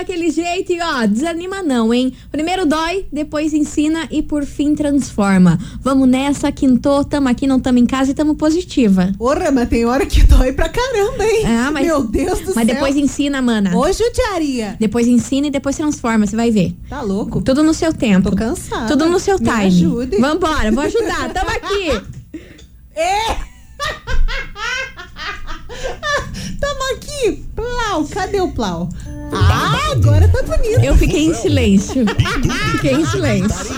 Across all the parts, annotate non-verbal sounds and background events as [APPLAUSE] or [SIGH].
Daquele jeito e ó, desanima não, hein? Primeiro dói, depois ensina e por fim transforma. Vamos nessa, quintou, tamo aqui, não tamo em casa e tamo positiva. Porra, mas tem hora que dói pra caramba, hein? Ah, mas, Meu Deus do Mas céu. depois ensina, mana. Hoje o diaria. Depois ensina e depois transforma, você vai ver. Tá louco? Tudo no seu tempo. Tô cansada. Tudo no seu Me time. ajude. Vambora, vou ajudar. Tamo aqui. [LAUGHS] É! [LAUGHS] Tamo aqui. Plau, cadê o plau? Ah, agora tá bonito. Eu fiquei em silêncio. Fiquei em silêncio.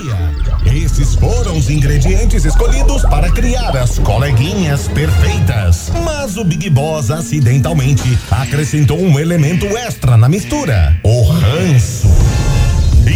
Esses foram os ingredientes escolhidos para criar as coleguinhas perfeitas. Mas o Big Boss acidentalmente acrescentou um elemento extra na mistura: o ranço.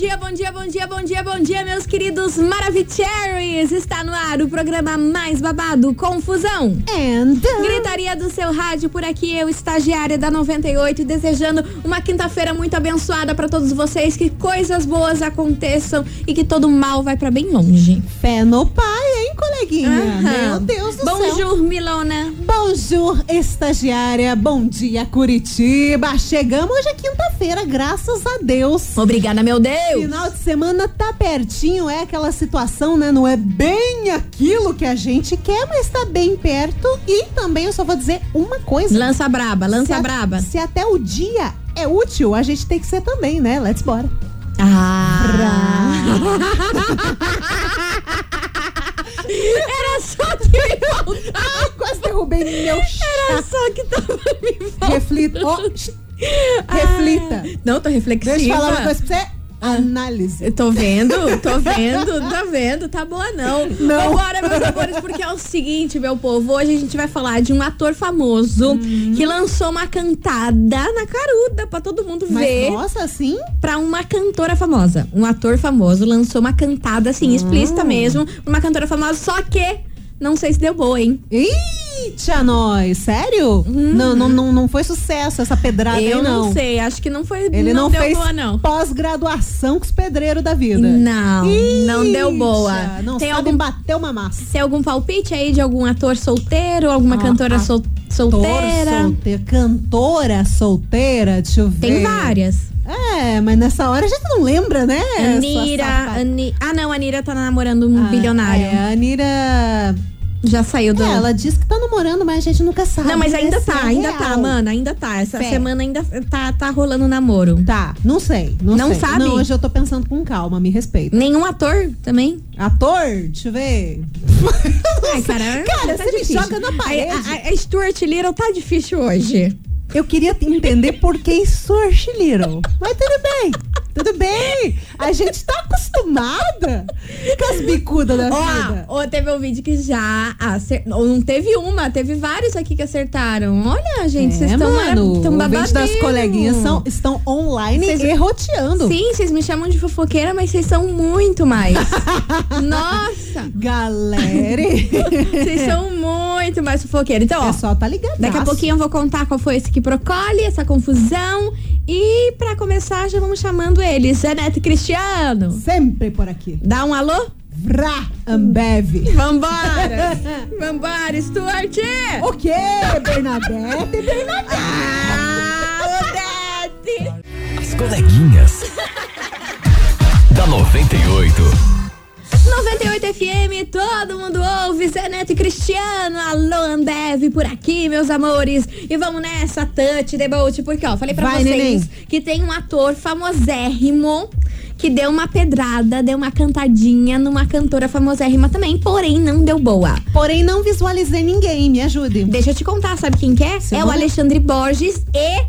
dia, bom dia, bom dia, bom dia, bom dia, meus queridos Maravicheries! Está no ar o programa mais babado, Confusão. And Gritaria do seu rádio por aqui, eu, estagiária da 98, desejando uma quinta-feira muito abençoada para todos vocês, que coisas boas aconteçam e que todo mal vai para bem longe. fé no pai, hein, coleguinha? Aham. Meu Deus do céu. Bonjour, Milona. Bonjour, estagiária. Bom dia, Curitiba. Chegamos hoje é quinta-feira, graças a Deus. Obrigada, meu Deus. Final de semana tá pertinho, é aquela situação, né? Não é bem aquilo que a gente quer, mas tá bem perto. E também eu só vou dizer uma coisa. Lança braba, se, lança a- braba. se até o dia é útil, a gente tem que ser também, né? Let's bora. Ah. [LAUGHS] Era só que me faltava. Ai, quase derrubei meu Era chá. só que tava me faltando. Reflita. Ó, reflita. Ah, não, tô reflexiva. Deixa eu falar uma coisa pra você. Análise. Eu tô vendo, tô vendo, tô vendo, tá boa não. Não. Vambora, meus amores, porque é o seguinte, meu povo, hoje a gente vai falar de um ator famoso Hum. que lançou uma cantada na caruda pra todo mundo Mas, ver. nossa, assim? Pra uma cantora famosa. Um ator famoso lançou uma cantada assim, explícita mesmo, pra uma cantora famosa, só que não sei se deu boa, hein? Eita, nós. Sério? Não, não, não, não foi sucesso essa pedrada Eu aí, não. não sei, acho que não foi, Ele não, deu fez boa não. pós-graduação com os pedreiros da vida. Não, não deu boa. Não Tem algum bater uma massa. Tem algum palpite aí de algum ator solteiro, alguma Ah, cantora sol- solteira? solteira. Cantora solteira, deixa eu ver. Tem várias. É, mas nessa hora a gente não lembra, né? Anira? Ani... Ah, não, a Anira tá namorando um Ah, bilionário. É, a Anira. Já saiu do. É, ela disse que tá namorando, mas a gente nunca sabe. Não, mas ainda tá, é ainda real. tá, mano, ainda tá. Essa semana ainda tá, tá rolando namoro. Tá, não sei. Não, Não sei. sabe? Não, hoje eu tô pensando com calma, me respeita. Nenhum ator também? Ator? Deixa eu ver. Ai, cara, Cara, tá você me difícil. joga na A, parede. a, a Stuart Little tá difícil hoje. Eu queria te entender por que Search Little. Mas tudo bem. Tudo bem. A gente tá acostumada com as bicudas da vida. Ó, teve um vídeo que já acertou. Não teve uma, teve vários aqui que acertaram. Olha, gente, vocês é, estão vídeo das babadeiros. coleguinhas são, estão online Vocês- e roteando. Sim, vocês me chamam de fofoqueira, mas vocês são muito mais. [LAUGHS] Nossa! Galera, Vocês são muito mais fofoqueiros. Então, ó, é só tá ligado. daqui a pouquinho eu vou contar qual foi esse que procole, essa confusão. E pra começar, já vamos chamando eles. Janete e Cristiano. Sempre por aqui. Dá um alô? Vrá, Ambev. Vambora! [LAUGHS] Vambora, Stuart! O quê? Bernadette, Bernadette. Ah, Odete! As coleguinhas. [LAUGHS] da 98. 98 FM, todo mundo ouve, Zé Neto e Cristiano, alô Ambev por aqui, meus amores. E vamos nessa, touch, debote, porque ó, falei pra Vai, vocês neném. que tem um ator famosérrimo que deu uma pedrada, deu uma cantadinha numa cantora famosérrima também, porém não deu boa. Porém, não visualizei ninguém. Me ajude. Deixa eu te contar, sabe quem que é? É o Simone? Alexandre Borges e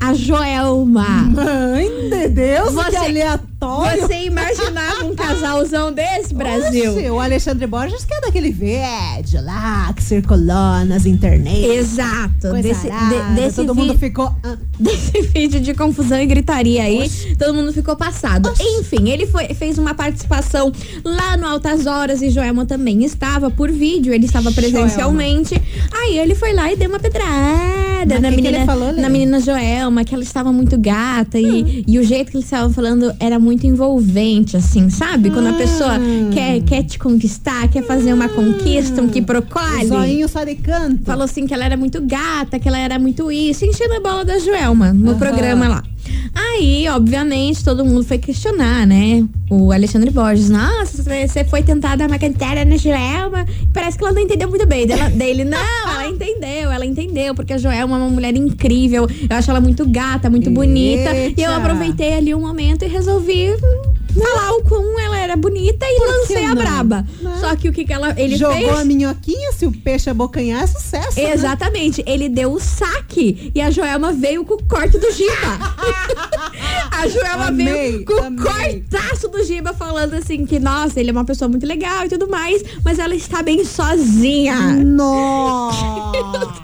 a Joelma. Mãe de Deus, Você- que aleatório. Você imaginava um casalzão desse, Brasil. Oxe, o Alexandre Borges que é daquele vídeo lá que circulou nas internet. Exato. Coisa Desse, arada, de- desse todo mundo ficou. [LAUGHS] desse vídeo de confusão e gritaria aí, todo mundo ficou passado. Enfim, ele foi, fez uma participação lá no Altas Horas e Joelma também estava por vídeo, ele estava presencialmente. Aí ele foi lá e deu uma pedrada Mas na menina, ele falou, na menina Joelma, que ela estava muito gata e, e o jeito que eles estavam falando era muito envolvente, assim, sabe? Quando a pessoa quer, quer te conquistar, quer fazer uma conquista, um que o procole. zoinho só de canto. Falou assim que ela era muito gata, que ela era muito isso, enchendo a bola da Joelma no Aham. programa lá. Aí, obviamente, todo mundo foi questionar, né? O Alexandre Borges, nossa, você foi tentar dar uma cantada na Joelma. Parece que ela não entendeu muito bem dela, dele. Não, ela [LAUGHS] entendeu, ela entendeu, porque a Joelma é uma mulher incrível. Eu acho ela muito gata, muito bonita. E eu Eita. aproveitei ali um momento e resolvi falar o quão ela era bonita e Por lancei a não? braba. Né? Só que o que, que ela, ele Jogou fez? a minhoquinha, se o peixe abocanhar, é sucesso. né? Exatamente, ele deu o saque e a Joelma veio com o corte do Giba. [LAUGHS] a Joelma Amei, veio com o amei. cortaço do Giba falando assim que, nossa, ele é uma pessoa muito legal e tudo mais, mas ela está bem sozinha. Nossa! [LAUGHS]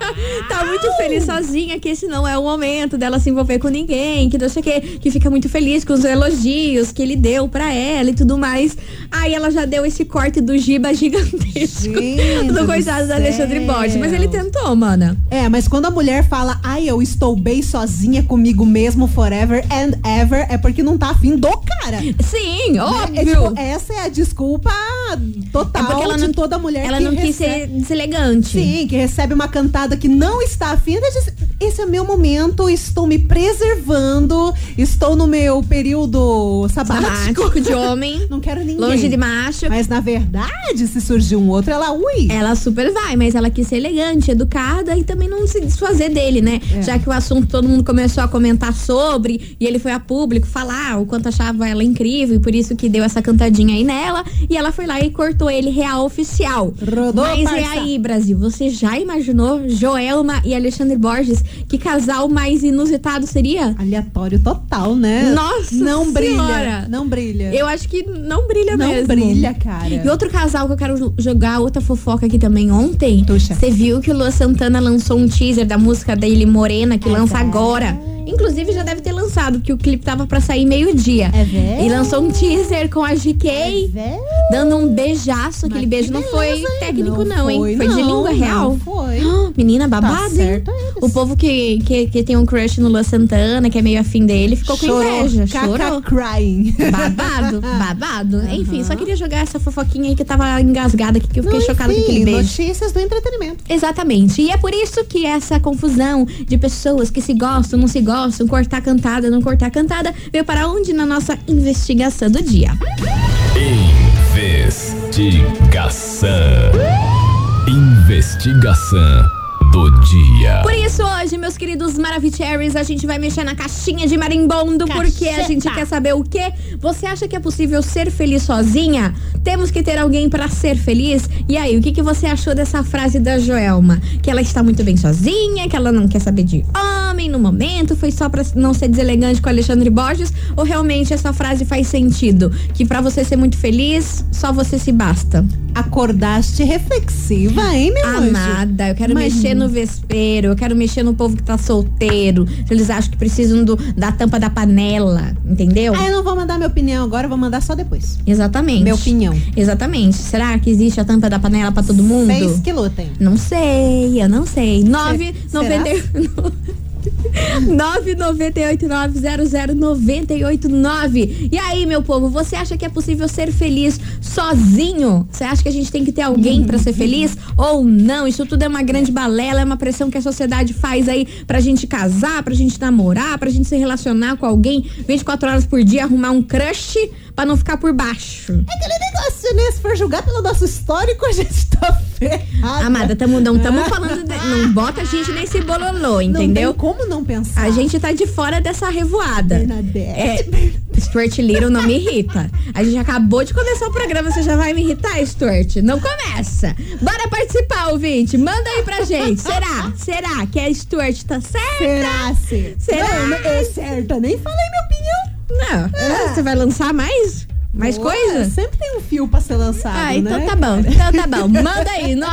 Tá muito feliz sozinha, que esse não é o momento dela se envolver com ninguém, que não sei o que, que fica muito feliz com os elogios que ele deu pra ela e tudo mais. Aí ela já deu esse corte do Giba gigantesco Gente [LAUGHS] do do coitado do. Alexandre Borges. Mas ele tentou, mana. É, mas quando a mulher fala, ai, eu estou bem sozinha comigo mesmo forever and ever, é porque não tá afim do cara. Sim, É, óbvio. tipo, essa é a desculpa É total porque ela de não, toda mulher ela não quis ser deselegante. Sim, que recebe uma cantada que não está afim, diz, esse é meu momento, estou me preservando, estou no meu período sabático. Sabático de homem, [LAUGHS] Não quero ninguém. longe de macho. Mas na verdade, se surgir um outro, ela, ui. Ela super vai, mas ela quis ser elegante, educada e também não se desfazer dele, né? É. Já que o assunto todo mundo começou a comentar sobre e ele foi a público falar o quanto achava ela incrível e por isso que deu essa cantadinha aí nela. E ela foi lá e cortou ele real oficial. Rodou, mas é parça. aí, Brasil, você já imaginou Joelma e Alexandre Borges? Que casal mais inusitado seria? Aleatório total, né? Nossa Não brilha. Senhora. Não brilha. Eu acho que não brilha não mesmo. brilha, cara. E outro casal que eu quero jogar outra fofoca aqui também ontem. Você viu que o Lua Santana lançou um teaser da música dele Morena, que É lança verdade. agora. Inclusive já deve ter lançado, porque o clipe tava pra sair meio-dia. É verdade. E lançou um teaser com a GK, É dando um beijaço. Aquele Mas beijo não foi técnico, não, Não hein? foi, de não, língua não real. foi. Menina, babado, hein? certo eles. O povo que, que, que tem um crush no Lua Santana, que é meio afim dele, ficou com Chorou. inveja. Caca Chorou. crying. Babado, [LAUGHS] babado. Enfim, só queria jogar essa fofoquinha aí que tava engasgada aqui, que eu fiquei Não, chocada com enfim, aquele beijo. Notícias do entretenimento. Exatamente. E é por isso que essa confusão de pessoas que se gostam, não se gostam, cortar cantada, não cortar cantada, veio para onde na nossa investigação do dia. Investigação. Investigação do dia. Por isso, hoje, meus queridos Maravicheries, a gente vai mexer na caixinha de marimbondo, porque a gente quer saber o quê? Você acha que é possível ser feliz sozinha? Temos que ter alguém pra ser feliz? E aí, o que, que você achou dessa frase da Joelma? Que ela está muito bem sozinha, que ela não quer saber de homem no momento, foi só pra não ser deselegante com Alexandre Borges? Ou realmente essa frase faz sentido? Que pra você ser muito feliz, só você se basta? Acordaste reflexiva, hein, meu anjo? Amada, eu quero Mas- mexer no vespeiro, eu quero mexer no povo que tá solteiro. Eles acham que precisam do, da tampa da panela, entendeu? Ah, eu não vou mandar minha opinião agora, eu vou mandar só depois. Exatamente. Minha opinião. Exatamente. Será que existe a tampa da panela pra todo mundo? Seis que lutem. Não sei, eu não sei. 9 será? [LAUGHS] 998900989. E aí, meu povo, você acha que é possível ser feliz sozinho? Você acha que a gente tem que ter alguém pra ser feliz ou não? Isso tudo é uma grande balela, é uma pressão que a sociedade faz aí pra gente casar, pra gente namorar, pra gente se relacionar com alguém 24 horas por dia, arrumar um crush pra não ficar por baixo. É aquele negócio, né? Se for julgar pelo nosso histórico, a gente tá ferrado. Amada, tamo, não estamos [LAUGHS] falando. de- não bota a gente nesse bololô, entendeu? Não tem como não pensar. A gente tá de fora dessa revoada. Bernadette. É, Stuart Little não me irrita. A gente acabou de começar o programa, você já vai me irritar, Stuart? Não começa. Bora participar, ouvinte. Manda aí pra gente. Será? Será que a Stuart tá certa? Será, Cê? Será? Não, é certa. Nem falei minha Não. Você vai lançar mais? Mais Pô, coisa? Sempre tem um fio pra ser lançado, Ah, né? então tá bom, então tá bom. Manda aí, [LAUGHS]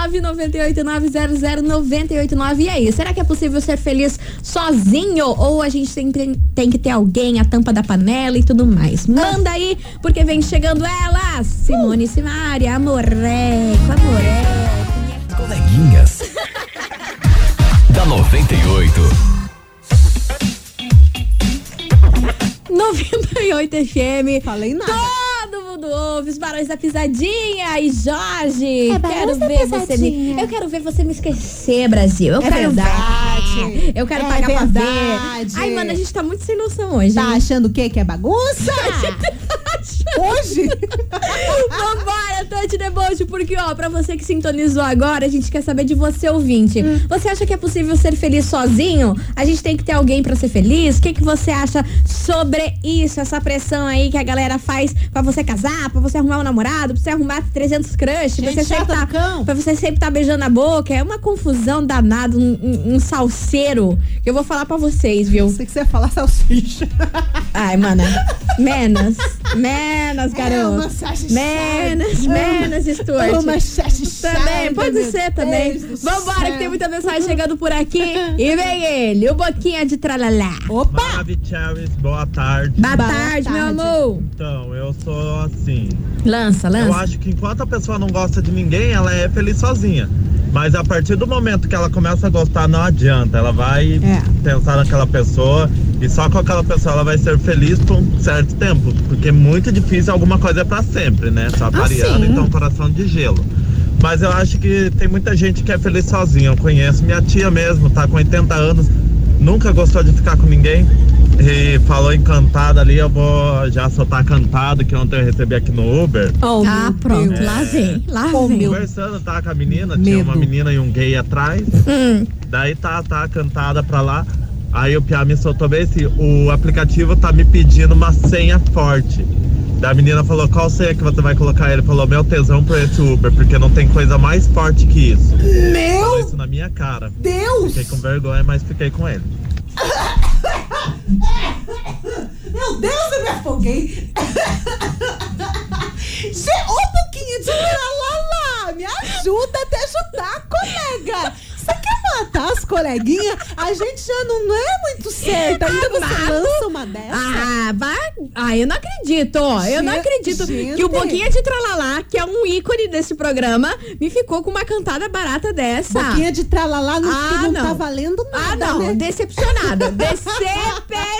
998-900-989. E aí, será que é possível ser feliz sozinho? Ou a gente sempre tem que ter alguém, a tampa da panela e tudo mais? Manda aí, porque vem chegando ela, Simone Simaria, amoreco, amoreco. Coleguinhas. [LAUGHS] da 98. 98 FM. Falei nada. Todo mundo ouve os barões da pisadinha e Jorge. É quero ver você me, eu quero ver você me esquecer, Brasil. Eu É quero verdade. ver. Eu quero É pagar pra ver. verdade. Ai, mano, a gente tá muito sem noção hoje. Tá achando o quê? Que é bagunça? [LAUGHS] Hoje? [LAUGHS] Vambora, Tante Deboche, porque, ó, pra você que sintonizou agora, a gente quer saber de você, ouvinte. Hum. Você acha que é possível ser feliz sozinho? A gente tem que ter alguém pra ser feliz? O que, que você acha sobre isso? Essa pressão aí que a galera faz pra você casar, pra você arrumar um namorado, pra você arrumar 300 crush, pra você sempre tá, cão. pra você sempre tá beijando a boca. É uma confusão danada, um, um, um salseiro que eu vou falar pra vocês, viu? Sei que você ia falar salsicha. Ai, mana. Menos. [LAUGHS] Menos, É garoto. Menos, É uma- menos, Stuart. É uma. Também, pode meu ser também. Vambora, céu. que tem muita mensagem chegando por aqui. E vem ele, o Boquinha de Tralalá. Opa! Maravicheries, boa tarde. Boa Boa tarde, meu tarde. amor. Então, eu sou assim. Lança, Eu lança. acho que enquanto a pessoa não gosta de ninguém, ela é feliz sozinha. Mas a partir do momento que ela começa a gostar, não adianta. Ela vai É. pensar naquela pessoa e só com aquela pessoa ela vai ser feliz por um certo tempo. Porque é muito difícil, alguma coisa é pra sempre, né? Só Ariana, sim. então coração de gelo. Mas eu acho que tem muita gente que é feliz sozinha. Eu conheço minha tia mesmo, tá com 80 anos, nunca gostou de ficar com ninguém. E falou encantada ali, eu vou já soltar cantado que ontem eu recebi aqui no Uber. Oh, Ah, pronto, Deus. lá vem, lá Oh, vem. Conversando, tá, com a menina, tinha uma Medo. menina e um gay atrás. Hum, Daí tá, tá cantada pra lá. Aí o Pia me soltou bem assim, o aplicativo tá me pedindo uma senha forte. Da menina falou, qual senha que você vai colocar? Ele falou, meu tesão por esse Uber, porque não tem coisa mais forte que isso. Falou Meu isso na minha cara. Deus! Fiquei com vergonha, mas fiquei com ele. [LAUGHS] Meu Deus, eu me afoguei. Ô, pouquinho de lá, me ajuda a te ajudar, colega. Você quer matar as coleguinhas? A gente já não é muito certa. Ainda você Mato? lança uma dessa? Ah, vai. Ah, eu não acredito. ó. Eu não acredito gente. que o Boquinha de Tralalá, que é um ícone desse programa, me ficou com uma cantada barata dessa. Boquinha de tralalá não, Ah, não, não. tá valendo nada, Ah, não, né? decepcionada. [LAUGHS]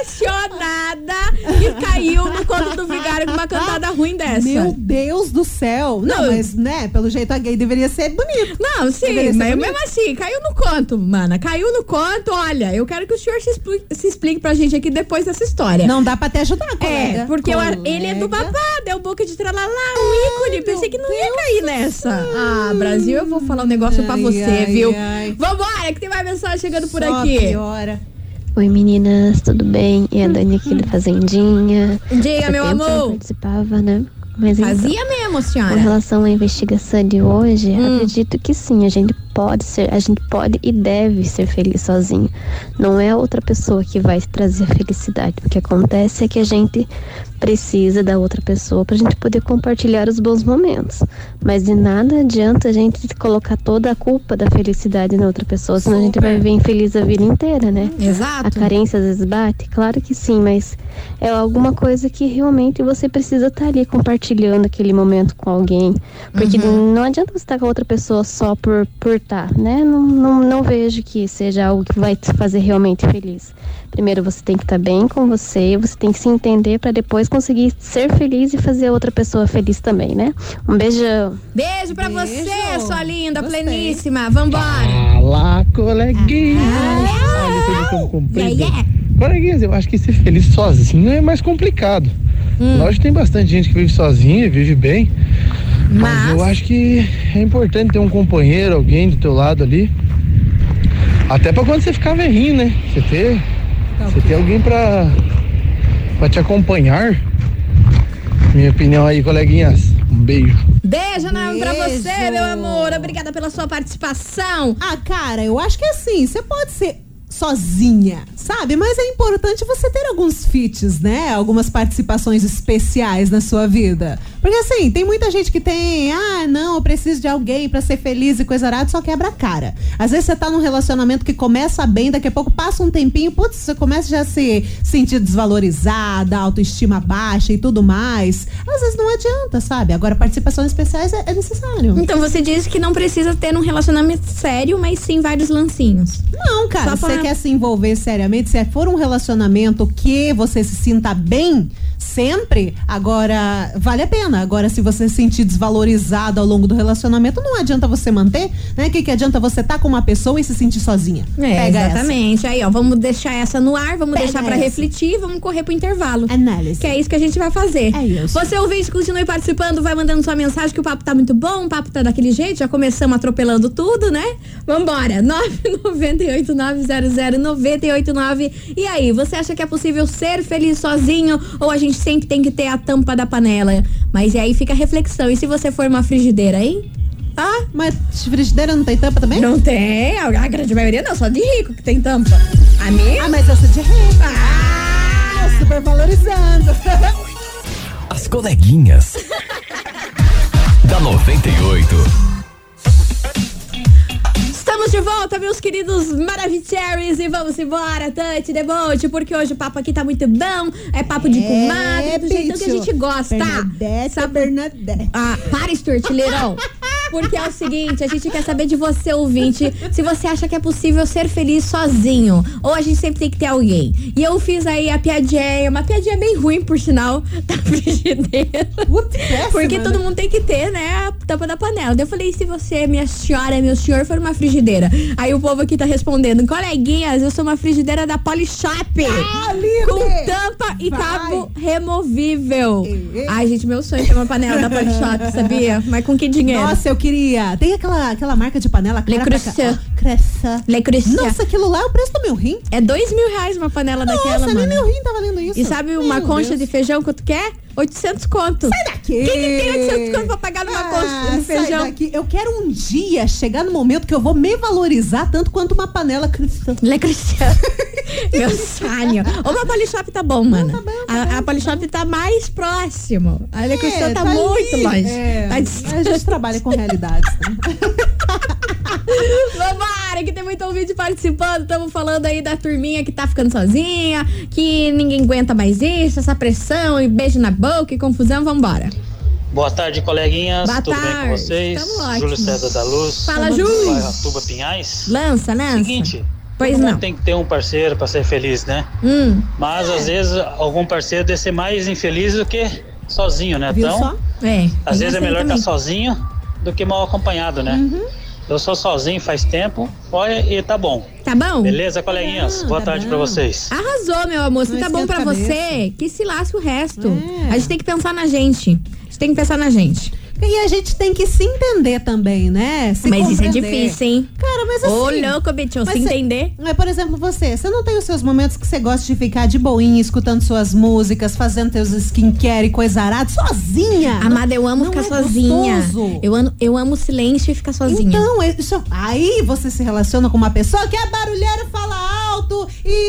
Decepcionada que caiu no conto do vigário com uma cantada ruim dessa. Meu Deus do céu. Não, Não. mas, né, pelo jeito a gay deveria ser bonito. Não, sim, mas bonito. mesmo assim, caiu no conto, mana. Caiu no conto, olha. Eu quero que o senhor se explique, se explique pra gente aqui depois dessa história. Não dá pra te ajudar, colega. É, porque eu- Colega. ele é do babado, é o boca de tralalá, um ícone. Pensei que não ia cair nessa. Ah, Brasil, eu vou falar um negócio pra Ai, você, ai, viu? ai. Vambora, que tem mais mensagem chegando por Só aqui. piora. Oi meninas, tudo bem? E a Dani aqui da [LAUGHS] Fazendinha. Diga, meu tempo eu amor. participava, né? Mas então, Fazia mesmo, com senhora. relação à investigação de hoje, Hum. acredito que sim, a gente pode ser, a gente pode e deve ser feliz sozinho. Não é outra pessoa que vai trazer a felicidade. O que acontece é que a gente precisa da outra pessoa pra gente poder compartilhar os bons momentos. Mas de nada adianta a gente colocar toda a culpa da felicidade na outra pessoa, senão a gente vai viver infeliz a vida inteira, né? A Exato. carência às vezes bate? Claro que sim, mas é alguma coisa que realmente você precisa estar ali compartilhando aquele momento com alguém. Porque não adianta você estar com outra pessoa só por por estar, né? Não, não, não vejo que seja algo que vai te fazer realmente feliz. Primeiro você tem que estar bem com você, você tem que se entender para depois conseguir ser feliz e fazer outra pessoa feliz também, né? Um beijão. Beijo pra Beijo. você, sua linda, Gostei. pleníssima. Vambora. Como cumprido. Yeah, yeah. Coleguinhas, eu acho que ser feliz sozinho é mais complicado. Hum. Lógico que tem bastante gente que vive sozinha, vive bem. Mas eu Mas, acho que é importante ter um companheiro, alguém do teu lado ali. Até pra quando você ficar velhinho, né? Você ter, você ter alguém pra, pra te acompanhar. Minha opinião aí, coleguinhas. Um beijo. beijo enorme pra você, meu amor. Obrigada pela sua participação. Ah, cara, eu acho que é assim, você pode ser sozinha, Sabe? Mas é importante você ter alguns feats, né? Algumas participações especiais na sua vida. Porque assim, tem muita gente que tem, ah, não, eu preciso de alguém para ser feliz e coisa arada, só quebra a cara. Às vezes você tá num relacionamento que começa bem, daqui a pouco passa um tempinho, putz, você começa já a se sentir desvalorizada, autoestima baixa e tudo mais. Às vezes não adianta, sabe? Agora, participações especiais é, é necessário. Então você diz que não precisa ter um relacionamento sério, mas sim vários lancinhos. Não, cara, você pra- quer se envolver seriamente, se for um relacionamento que você se sinta bem sempre, agora vale a pena. Agora, se você se sentir desvalorizado ao longo do relacionamento, não adianta você manter, né? O que, que adianta você estar com uma pessoa e se sentir sozinha? É, Pega essa. exatamente. Aí, ó, vamos deixar essa no ar, vamos Pega deixar pra essa. refletir e vamos correr pro intervalo. Análise. Que é isso que a gente vai fazer. É isso. Você ouvinte, continue participando, vai mandando sua mensagem que o papo tá muito bom, o papo tá daquele jeito, já começamos atropelando tudo, né? Vambora, 998900989. E aí, você acha que é possível ser feliz sozinho ou a gente sempre tem que ter a tampa da panela? Mas e aí fica a reflexão, e se você for uma frigideira, hein? Ah, Mas frigideira não tem tampa também? não tem, a grande maioria não, só de rico que tem tampa. A minha? Ah, mas eu sou de rei. Ah! Super valorizando. As coleguinhas. [LAUGHS] da 98. Estamos de volta, meus queridos Maravicheries, e vamos embora, Tante, debote, porque hoje o papo aqui tá muito bom, é papo de comadre, do jeito que a gente gosta. Bernadette, Sabe- Bernadette. Ah, para, Stuart, Leirão. [LAUGHS] Porque é o seguinte, a gente quer saber de você, ouvinte, se você acha que é possível ser feliz sozinho. Ou a gente sempre tem que ter alguém. E eu fiz aí a piadinha, uma piadinha bem ruim, por sinal, [LAUGHS] da frigideira. Péssima, Porque né? todo mundo tem que ter, né, a tampa da panela. Daí eu falei, se você, minha senhora, meu senhor, for uma frigideira? Aí o povo aqui tá respondendo, coleguinhas, eu sou uma frigideira da Polishop. Ah, livre! Com tampa e Vai. cabo removível. Ei, ei. Ai, gente, meu sonho é ter uma panela da Polishop, sabia? Mas com que dinheiro? Nossa, eu queria. Tem aquela, aquela marca de panela Le cara pra Creuset. cá. Ó, Creuset. Le Creuset. Nossa, aquilo lá é o preço do meu rim. É dois mil reais uma panela daquela, Nossa, nem mano. meu rim tá valendo isso. E sabe uma Meu concha Deus. de feijão quanto que é? 800 conto. Sai daqui! Quem que tem 800 conto pra pagar numa concha de Ah, Sai feijão? daqui. Eu quero um dia chegar no momento que eu vou me valorizar tanto quanto uma panela cristã. Le Creuset. [LAUGHS] Meu sonho. Ou uma Polishop tá bom, mano. tá bom, tá a, a Polishop tá mais próximo. A Le É, tá, tá muito longe. É, Tá a gente trabalha com realidades. né? [LAUGHS] Vambora, que tem muito ouvinte participando. Estamos falando aí da turminha que tá ficando sozinha, que ninguém aguenta mais isso, essa pressão e beijo na boca e confusão. Vambora. Boa tarde, coleguinhas. Boa Tudo bem tarde. com vocês? Tamo. Júlio César da Luz. Fala, Júlio. Atuba Pinhais. Lança, lança. Seguinte, Pois não. tem que ter um parceiro para ser feliz, né? Hum, Mas às vezes algum parceiro deve ser mais infeliz do que sozinho, né? Viu então, só? é. às vezes é melhor estar também. sozinho do que mal acompanhado, né? Uhum. Eu sou sozinho faz tempo, olha, e tá bom. Tá bom? Beleza, coleguinhas? Não, Boa tá tarde pra vocês. Arrasou, meu amor. Se tá bom esquenta pra a você, que se lasque o resto. É. A gente tem que pensar na gente. A gente tem que pensar na gente. E a gente tem que se entender também, né? Se mas isso é compreender. difícil, hein? Cara, mas assim. Ô, louco, bicho, mas se entender. É, por exemplo, você, você não tem os seus momentos que você gosta de ficar de boinha, escutando suas músicas, fazendo teus skincare e coisa arada, sozinha? Amada, eu amo não ficar é sozinha. gostoso. Eu amo, eu amo o silêncio e ficar sozinha. Então, é isso- aí você se relaciona com uma pessoa que é barulheira, fala alto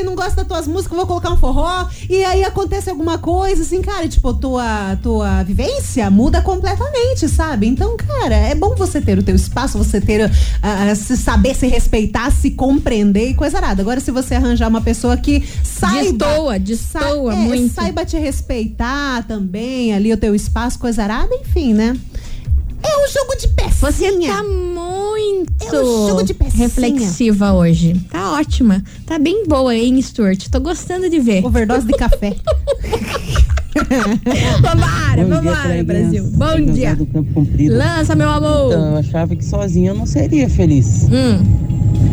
não gosta das tuas músicas, vou colocar um forró, e aí acontece alguma coisa, assim, cara, tipo, tua, tua vivência muda completamente, sabe? Então, cara, é bom você ter o teu espaço, você ter, ah, se saber se respeitar, se compreender e coisa arada. Agora, se você arranjar uma pessoa que saiba... Destoa, destoa é, muito. Saiba te respeitar também, ali o teu espaço, coisa arada, enfim, né? É um jogo de pecinha. Você tá muito É um jogo de pecinha. reflexiva hoje. Tá ótima. Tá bem boa, hein, Stuart? Tô gostando de ver. Overdose de café. [LAUGHS] Vambora, Bom dia, vambora, coleguinhas. Brasil. Bom dia. do Campo Comprido. Lança, meu amor. Então, eu achava que sozinho eu não seria feliz. Hum.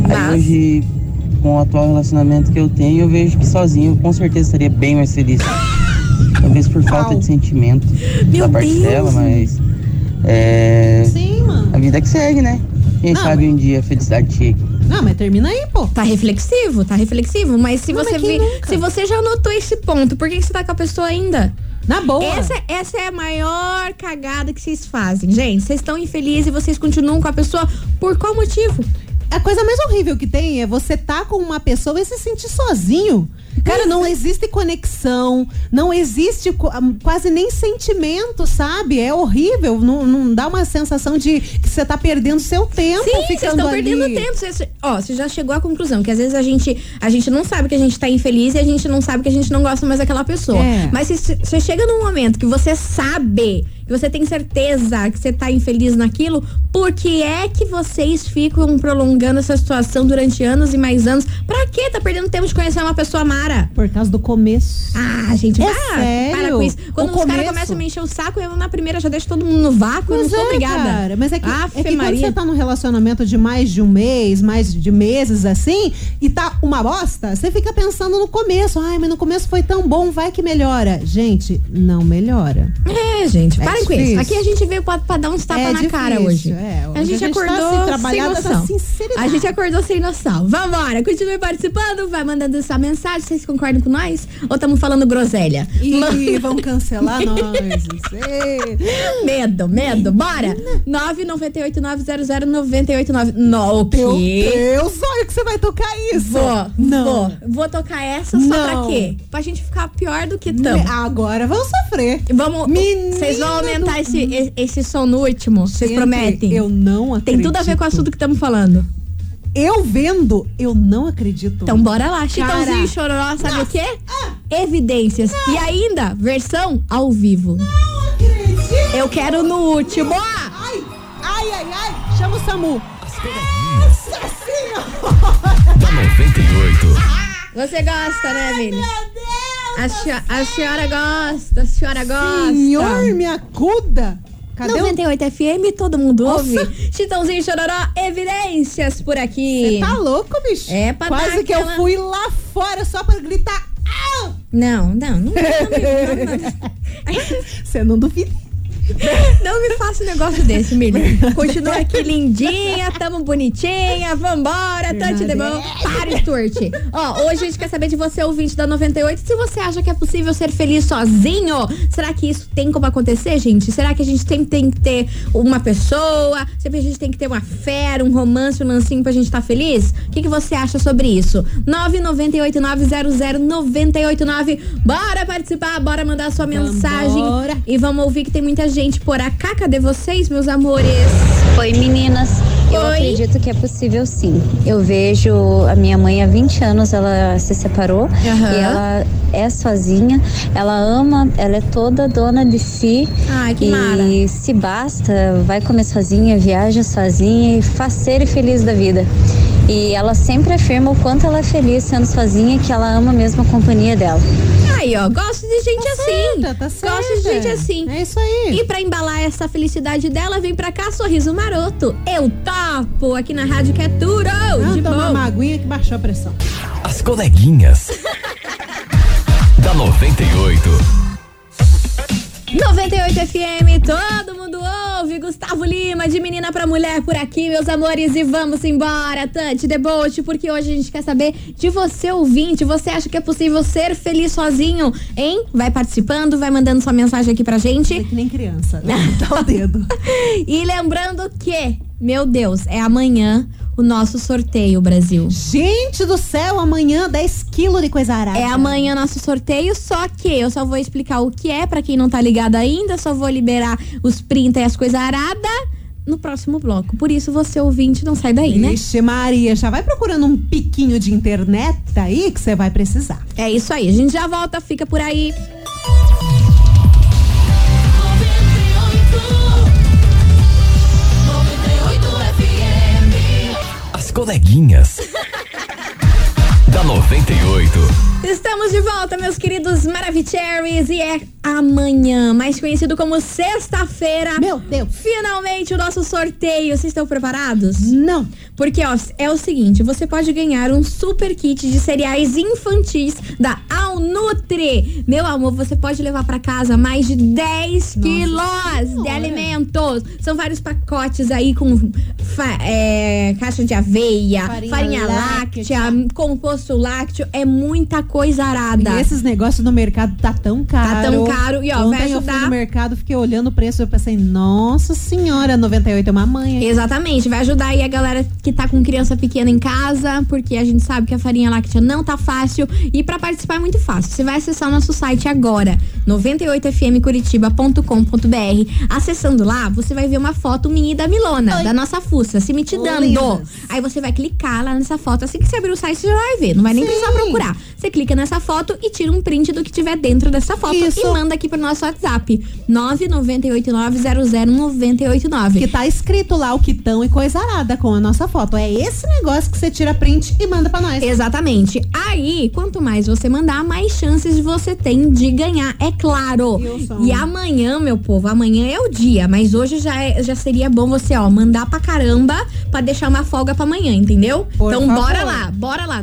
Aí Mas- hoje, com o atual relacionamento que eu tenho, eu vejo que sozinho eu com certeza seria bem mais feliz. Talvez por falta de sentimento Meu da parte Deus. dela, mas é, Sim, mano. a vida que segue, né? Quem Não, sabe um dia a felicidade chega. Não, mas termina aí, pô. Tá reflexivo, tá reflexivo. Mas se Não, você mas vi- se você já notou esse ponto, por que, que você tá com a pessoa ainda? Na boa. Essa, essa é a maior cagada que vocês fazem. Gente, vocês estão infelizes e vocês continuam com a pessoa por qual motivo? a coisa mais horrível que tem é você tá com uma pessoa e se sentir sozinho. Cara, não existe conexão, não existe ah, quase nem sentimento, sabe? É horrível, não, não dá uma sensação de que você tá perdendo seu tempo Sim, vocês ficando estão ali. perdendo tempo. Ó, você já chegou à conclusão que às vezes a gente, a gente não sabe que a gente tá infeliz e a gente não sabe que a gente não gosta mais daquela pessoa. É. Mas você chega num momento que você sabe, que você tem certeza que você tá infeliz naquilo, por que é que vocês ficam prolongando essa situação durante anos e mais anos? Pra que tá perdendo tempo de conhecer uma pessoa amara? Por causa do começo. Ah, gente, É ah, sério? para com isso. Quando O os caras começam a me encher o saco, eu na primeira já deixo todo mundo no vácuo, eu não Mas sou é, obrigada. Cara, mas é que, é que quando Maria. você tá num relacionamento de mais de um mês, mais de meses assim, e tá uma bosta, você fica pensando no começo. Ai, mas no começo foi tão bom, vai que melhora. Gente, não melhora. É, gente, É parem com isso. difícil. Aqui a gente veio pra, pra dar uns tapas É na difícil, cara hoje. é. a Hoje gente a gente tá, acordou assim, sem noção. A gente acordou sem noção. Vambora, continue participando, vai mandando essa mensagem. Vocês concordam com nós? Ou estamos falando groselha? Ih, vão cancelar nós. [LAUGHS] Medo, medo. Bora! 998-900-989. No, o Meu quê? Deus, olha que você vai tocar isso. Vou, Não. vou. Vou tocar essa só pra Não. quê? Pra gente ficar pior do que tamo. Agora vão sofrer. Vamos. Vocês vão aumentar do- esse, esse som no último? Vocês prometem? Eu não acredito. Tem tudo a ver com o assunto que estamos falando. Eu vendo, eu não acredito. Então bora lá. Chitãozinho e Chororó, sabe o quê? Evidências. E ainda, versão ao vivo. Não acredito. Eu quero no último. Ai, ai, ai, ai. Chama o SAMU. Nossa senhora. Da 98. Você gosta, né, Vini? Meu Deus. A, senho- a senhora gosta, a senhora gosta. Senhor, me acuda. Cadê o 98 FM, todo mundo Nossa. ouve. Chitãozinho Chororó, evidências por aqui. Você tá louco, bicho? É pra Quase que eu fui lá fora só pra gritar. Não, não, não, não, não, não. [LAUGHS] Você não duvida. [LAUGHS] Não me faça um negócio desse, Mili. Continua aqui lindinha, tamo bonitinha, vambora, tante de bom. Para, Stuart. Ó, hoje a gente quer saber de você, ouvinte da 98, se você acha que é possível ser feliz sozinho. Será que isso tem como acontecer, gente? Será que a gente tem, tem que ter uma pessoa? Sempre a gente tem que ter uma fera, um romance, um lancinho pra gente estar feliz? O que, que você acha sobre isso? 998900989. Bora participar, bora mandar sua mensagem. Vambora. E vamos ouvir que tem muita gente por cá. Cadê vocês, meus amores? Oi meninas, eu Oi. acredito que é possível sim. Eu vejo a minha mãe há 20 anos, ela se separou Aham. e ela é sozinha, ela ama, ela é toda dona de si Ai, que e mara. se basta, vai comer sozinha, viaja sozinha e faceira e feliz da vida. E ela sempre afirma o quanto ela é feliz sendo sozinha, que ela ama mesmo a companhia dela. Aí, ó, gosto de gente assim. certa, tá Gosto de certa. gente assim. É isso aí. E pra embalar essa felicidade dela, vem pra cá, sorriso maroto. Eu topo aqui na rádio que é tudo de Não, toma bom. uma aguinha que baixou a pressão. As coleguinhas. [LAUGHS] da 98. 98 FM, todo mundo. Gustavo Lima, de menina pra mulher por aqui, meus amores. E vamos embora, Tante Deboche, porque hoje a gente quer saber de você, ouvinte. Você acha que é possível ser feliz sozinho, hein? Vai participando, vai mandando sua mensagem aqui pra gente. É que nem criança, né? Dá [LAUGHS] o dedo. E lembrando que, meu Deus, é amanhã o nosso sorteio, Brasil. Gente do céu, amanhã 10 quilos de coisa arada. É amanhã nosso sorteio, só que eu só vou explicar o que é pra quem não tá ligado ainda, só vou liberar os prints e as coisas aradas no próximo bloco. Por isso você ouvinte não sai daí, né? Vixe Maria, já vai procurando um piquinho de internet aí que você vai precisar. É isso aí, a gente já volta, fica por aí. As coleguinhas. Da 98. Estamos de volta, meus queridos Maravicheries, e é amanhã, mais conhecido como sexta-feira. Meu Deus. Finalmente o nosso sorteio. Vocês estão preparados? Não. Porque, ó, é o seguinte, você pode ganhar um super kit de cereais infantis da Alnutri. Meu amor, você pode levar pra casa mais de 10 quilos de alimentos. São vários pacotes aí com é, caixa de aveia, Farinha farinha, láctea. láctea, composto lácteo, é muita coisa arada. E esses negócios no mercado tá tão caro. Tá tão caro. E ó, Ontem vai eu fui ajudar. no mercado, fiquei olhando o preço e eu pensei, nossa senhora, 98 é uma mãe. hein? Exatamente, vai ajudar aí a galera que tá com criança pequena em casa, porque a gente sabe que a farinha láctea não tá fácil. E pra participar é muito fácil. Você vai acessar o nosso site agora, 98fmcuritiba.com.br. Acessando lá, você vai ver uma foto mini da Milona, da nossa fuça, se me te dando. Aí você vai clicar lá nessa foto. Assim que você abrir o site, você já vai ver. Não vai nem Sim. precisar procurar. Você clica nessa foto e tira um print do que tiver dentro dessa foto Isso. e manda aqui pro nosso WhatsApp. 998900989. Que tá escrito lá o quitão e coisa arada com a nossa foto. É esse negócio que você tira print e manda pra nós. Exatamente. Aí, quanto mais você mandar, mais chances você tem de ganhar, é claro. E amanhã, meu povo, amanhã é o dia, mas hoje já, é- já seria bom você, ó, mandar pra caramba pra deixar uma folga pra amanhã, entendeu? Por então favor. bora lá, bora lá,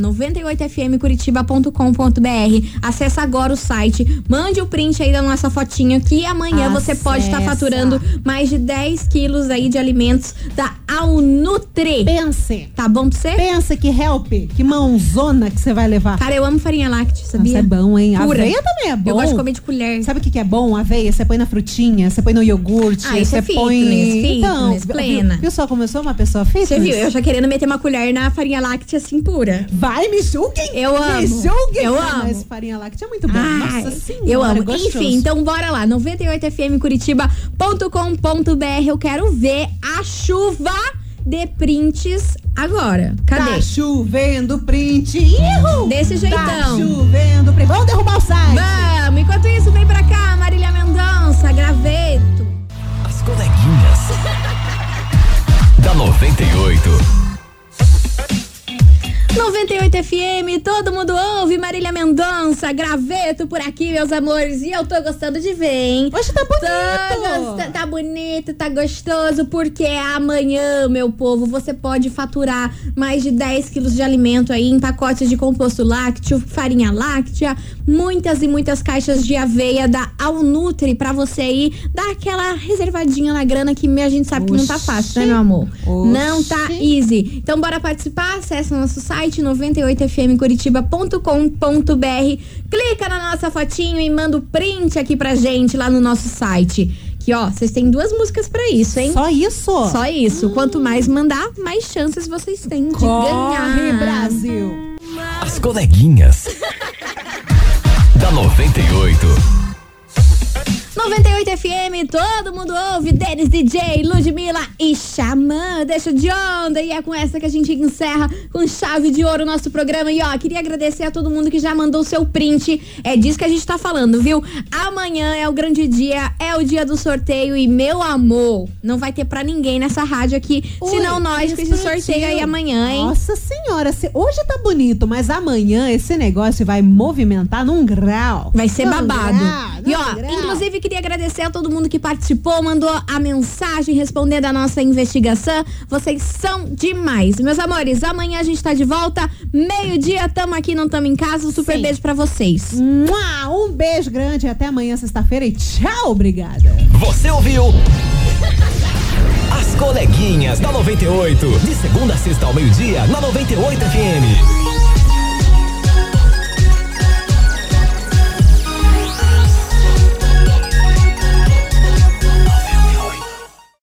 98fmcuritiba.com.br. Acessa agora o site, mande o print aí da nossa fotinha que amanhã você pode estar Acessa. faturando mais de 10 quilos aí de alimentos da Alnutri. Pense. Tá bom pra você? Pensa que help, que mãozona que você vai levar. Cara, eu amo farinha láctea, sabia? Nossa, é bom, hein? Pura. Aveia também é bom. Eu gosto de comer de colher. Sabe o que, que é bom? Aveia, você põe na frutinha, você põe no iogurte, Ah, isso você é põe. fitness, então, fitness, plena. Viu, viu só como eu sou uma pessoa fitness? Você viu? Eu já querendo meter uma colher na farinha láctea assim pura. Vai, me julguem! Eu amo. Me julguem! Eu Ah, amo. Mas farinha láctea é muito bom. Ai, Nossa senhora, eu amo. gostoso. Enfim, então bora lá. 98fmcuritiba.com.br. Eu quero ver a chuva de prints agora. Cadê? Tá chovendo print. Ihu! Desse Tá jeitão. chovendo print. Vamos derrubar o site. Vamos! Enquanto isso, vem pra cá, Marília Mendonça, graveto. As coleguinhas. [LAUGHS] da 98. 98 FM, todo mundo ouve, Marília Mendonça, graveto por aqui, meus amores. E eu tô gostando de ver, hein? Hoje tá bonito. Gosta- tá bonito, tá gostoso, porque amanhã, meu povo, você pode faturar mais de 10 quilos de alimento aí em pacotes de composto lácteo, farinha láctea, muitas e muitas caixas de aveia da Alnutri pra você aí dar aquela reservadinha na grana que a gente sabe que não tá Oxi. fácil, né, meu amor? Oxi. Não tá easy. Então bora participar, acessa o nosso site 98fmcuritiba.com.br, clica na nossa fotinho e manda o print aqui pra gente lá no nosso site. Que ó, vocês têm duas músicas pra isso, hein? Só isso? Só isso. Quanto mais mandar, mais chances vocês têm de Corre, ganhar. Brasil. As coleguinhas. [LAUGHS] da 98. 98 FM, todo mundo ouve. Denis DJ, Ludmilla e Xamã. Deixa de onda. E é com essa que a gente encerra com chave de ouro o nosso programa. E ó, queria agradecer a todo mundo que já mandou o seu print. É disso que a gente tá falando, viu? Amanhã é o grande dia, é o dia do sorteio. E meu amor, não vai ter pra ninguém nessa rádio aqui, Ui, senão nós com esse sorteio aí amanhã, hein? Nossa senhora, se- hoje tá bonito, mas amanhã esse negócio vai movimentar num grau. Vai ser Num babado. grau, E ó, grau. inclusive queria agradecer a todo mundo que participou, mandou a mensagem respondendo a nossa investigação. Vocês são demais. Meus amores, amanhã a gente tá de volta. Meio-dia, tamo aqui, não tamo em casa. Um super Sim. beijo pra vocês. Um beijo grande, até amanhã, sexta-feira e tchau, obrigada. Você ouviu? [LAUGHS] As coleguinhas da 98. De segunda a sexta ao meio-dia, na 98 FM.